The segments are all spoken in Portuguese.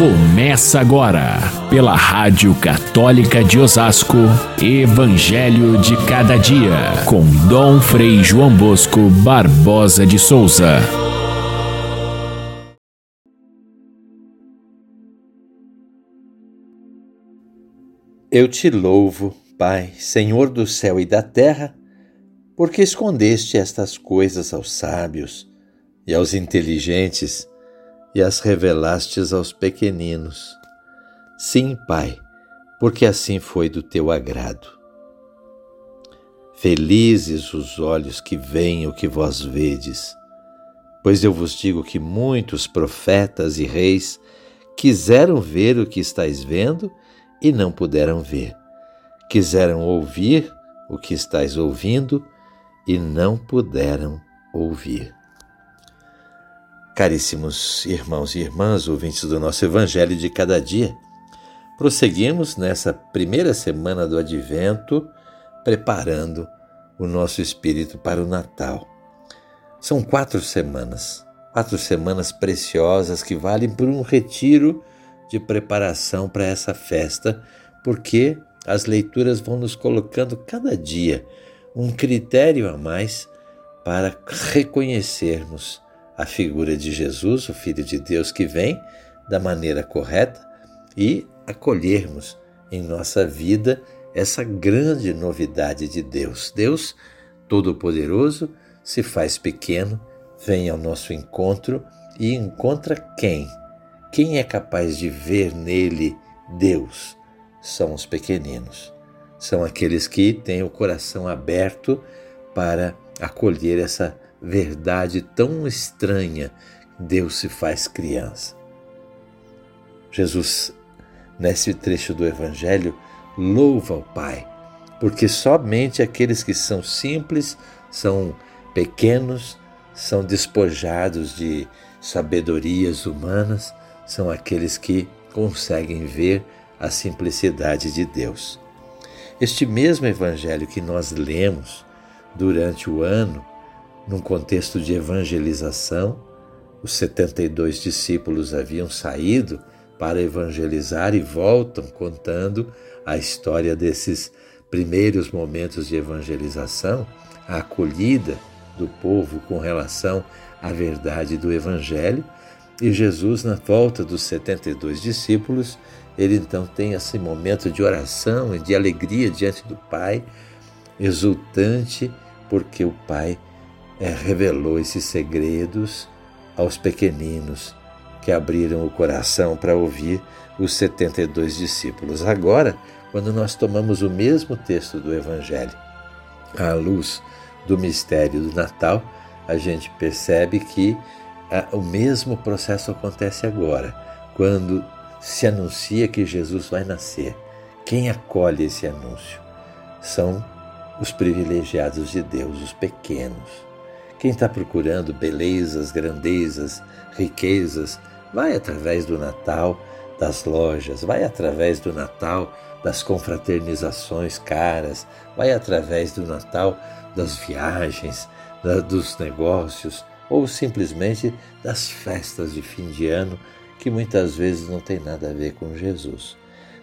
Começa agora, pela Rádio Católica de Osasco, Evangelho de Cada Dia, com Dom Frei João Bosco Barbosa de Souza. Eu te louvo, Pai, Senhor do céu e da terra, porque escondeste estas coisas aos sábios e aos inteligentes e as revelastes aos pequeninos. Sim, Pai, porque assim foi do teu agrado. Felizes os olhos que veem o que vós vedes, pois eu vos digo que muitos profetas e reis quiseram ver o que estáis vendo e não puderam ver. Quiseram ouvir o que estáis ouvindo e não puderam ouvir. Caríssimos irmãos e irmãs, ouvintes do nosso Evangelho de cada dia, prosseguimos nessa primeira semana do Advento, preparando o nosso espírito para o Natal. São quatro semanas, quatro semanas preciosas que valem por um retiro de preparação para essa festa, porque as leituras vão nos colocando cada dia um critério a mais para reconhecermos a figura de Jesus, o Filho de Deus que vem da maneira correta e acolhermos em nossa vida essa grande novidade de Deus. Deus Todo-Poderoso se faz pequeno, vem ao nosso encontro e encontra quem? Quem é capaz de ver nele Deus? São os pequeninos. São aqueles que têm o coração aberto para acolher essa verdade tão estranha, Deus se faz criança. Jesus, nesse trecho do Evangelho, louva o Pai, porque somente aqueles que são simples, são pequenos, são despojados de sabedorias humanas, são aqueles que conseguem ver a simplicidade de Deus. Este mesmo Evangelho que nós lemos durante o ano num contexto de evangelização, os 72 discípulos haviam saído para evangelizar e voltam contando a história desses primeiros momentos de evangelização, a acolhida do povo com relação à verdade do Evangelho. E Jesus, na volta dos 72 discípulos, ele então tem esse momento de oração e de alegria diante do Pai, exultante, porque o Pai revelou esses segredos aos pequeninos que abriram o coração para ouvir os 72 discípulos. Agora, quando nós tomamos o mesmo texto do Evangelho à luz do mistério do Natal, a gente percebe que ah, o mesmo processo acontece agora, quando se anuncia que Jesus vai nascer. Quem acolhe esse anúncio? São os privilegiados de Deus, os pequenos. Quem está procurando belezas, grandezas, riquezas, vai através do Natal, das lojas, vai através do Natal, das confraternizações caras, vai através do Natal, das viagens, da, dos negócios ou simplesmente das festas de fim de ano que muitas vezes não tem nada a ver com Jesus.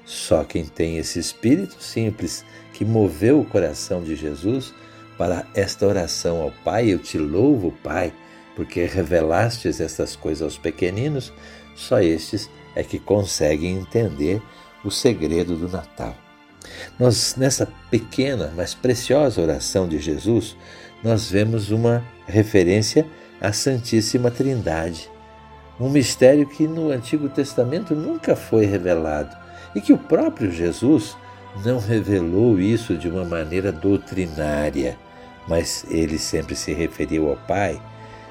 Só quem tem esse espírito simples que moveu o coração de Jesus para esta oração ao Pai. Eu te louvo, Pai, porque revelastes estas coisas aos pequeninos, só estes é que conseguem entender o segredo do Natal. Nós, nessa pequena, mas preciosa oração de Jesus, nós vemos uma referência à Santíssima Trindade, um mistério que no Antigo Testamento nunca foi revelado e que o próprio Jesus não revelou isso de uma maneira doutrinária mas ele sempre se referiu ao Pai.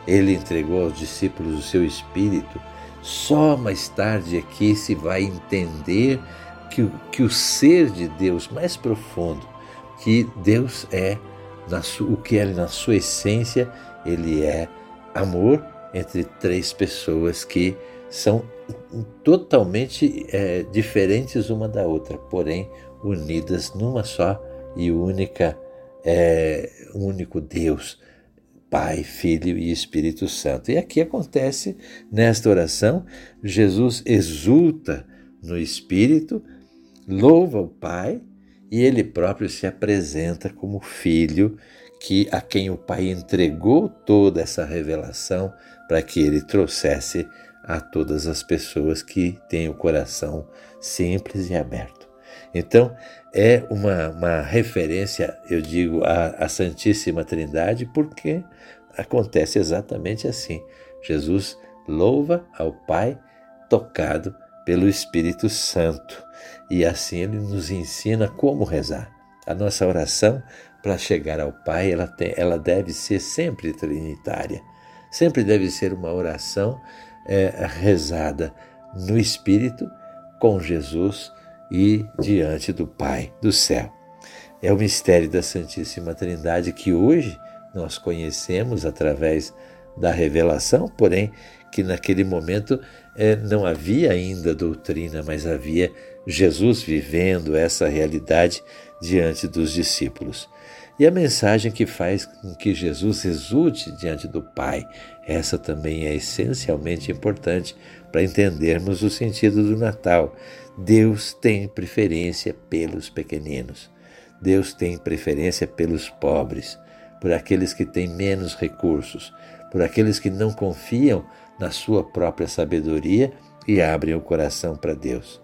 Ele entregou aos discípulos o seu espírito. Só mais tarde aqui se vai entender que, que o ser de Deus mais profundo, que Deus é, o que é na sua essência, ele é amor entre três pessoas que são totalmente é, diferentes uma da outra, porém unidas numa só e única é, único Deus, Pai, Filho e Espírito Santo. E aqui acontece, nesta oração, Jesus exulta no Espírito, louva o Pai e ele próprio se apresenta como filho que a quem o Pai entregou toda essa revelação para que ele trouxesse a todas as pessoas que têm o coração simples e aberto. Então, é uma, uma referência, eu digo, à, à Santíssima Trindade, porque acontece exatamente assim. Jesus louva ao Pai tocado pelo Espírito Santo. E assim ele nos ensina como rezar. A nossa oração para chegar ao Pai, ela, tem, ela deve ser sempre trinitária. Sempre deve ser uma oração é, rezada no Espírito, com Jesus e diante do Pai do céu. É o mistério da Santíssima Trindade que hoje nós conhecemos através da revelação, porém que naquele momento é, não havia ainda doutrina, mas havia Jesus vivendo essa realidade diante dos discípulos. E a mensagem que faz com que Jesus exulte diante do Pai, essa também é essencialmente importante para entendermos o sentido do Natal. Deus tem preferência pelos pequeninos. Deus tem preferência pelos pobres, por aqueles que têm menos recursos, por aqueles que não confiam na sua própria sabedoria e abrem o coração para Deus.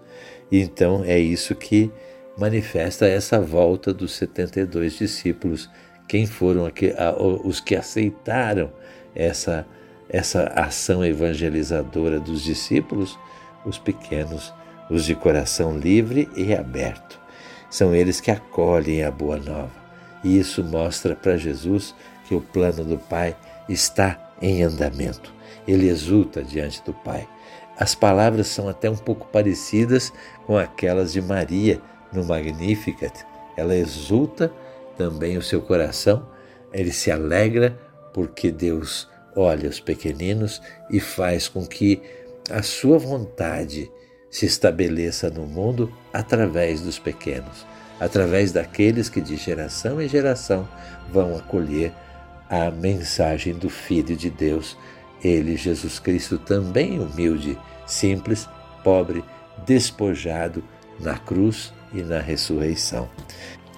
Então é isso que manifesta essa volta dos 72 discípulos, quem foram os que aceitaram essa, essa ação evangelizadora dos discípulos? Os pequenos, os de coração livre e aberto. São eles que acolhem a boa nova. E isso mostra para Jesus que o plano do Pai está em andamento. Ele exulta diante do Pai. As palavras são até um pouco parecidas com aquelas de Maria no Magnificat. Ela exulta também o seu coração, ele se alegra porque Deus olha os pequeninos e faz com que a sua vontade se estabeleça no mundo através dos pequenos, através daqueles que de geração em geração vão acolher a mensagem do Filho de Deus, ele, Jesus Cristo, também humilde, simples, pobre, despojado na cruz e na ressurreição.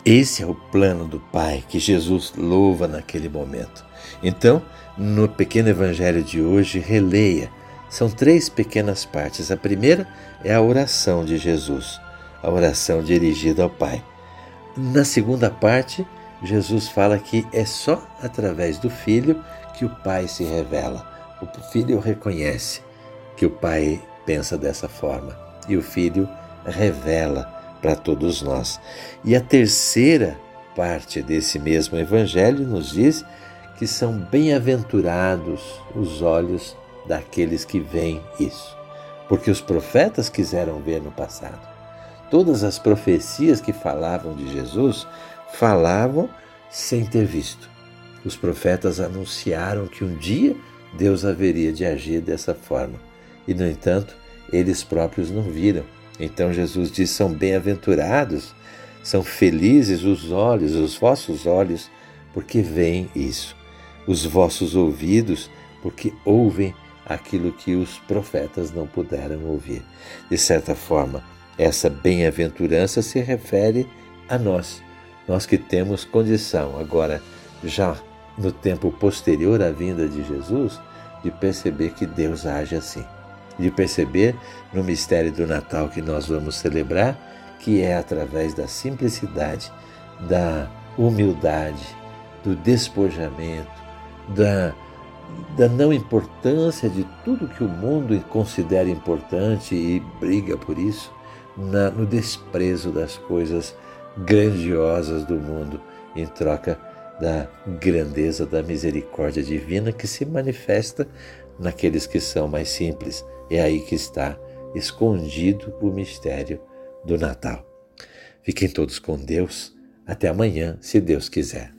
Esse é o plano do Pai que Jesus louva naquele momento. Então, no pequeno evangelho de hoje, releia. São três pequenas partes. A primeira é a oração de Jesus, a oração dirigida ao Pai. Na segunda parte, Jesus fala que é só através do Filho que o Pai se revela. O Filho reconhece que o Pai pensa dessa forma e o Filho revela para todos nós. E a terceira parte desse mesmo Evangelho nos diz que são bem-aventurados os olhos daqueles que veem isso, porque os profetas quiseram ver no passado. Todas as profecias que falavam de Jesus falavam sem ter visto. Os profetas anunciaram que um dia Deus haveria de agir dessa forma. E, no entanto, eles próprios não viram. Então Jesus diz: são bem-aventurados, são felizes os olhos, os vossos olhos, porque veem isso, os vossos ouvidos, porque ouvem aquilo que os profetas não puderam ouvir. De certa forma, essa bem-aventurança se refere a nós, nós que temos condição, agora, já no tempo posterior à vinda de Jesus, de perceber que Deus age assim. De perceber no mistério do Natal que nós vamos celebrar que é através da simplicidade, da humildade, do despojamento, da, da não importância de tudo que o mundo considera importante e briga por isso, na, no desprezo das coisas grandiosas do mundo em troca da grandeza da misericórdia divina que se manifesta naqueles que são mais simples. É aí que está escondido o mistério do Natal. Fiquem todos com Deus. Até amanhã, se Deus quiser.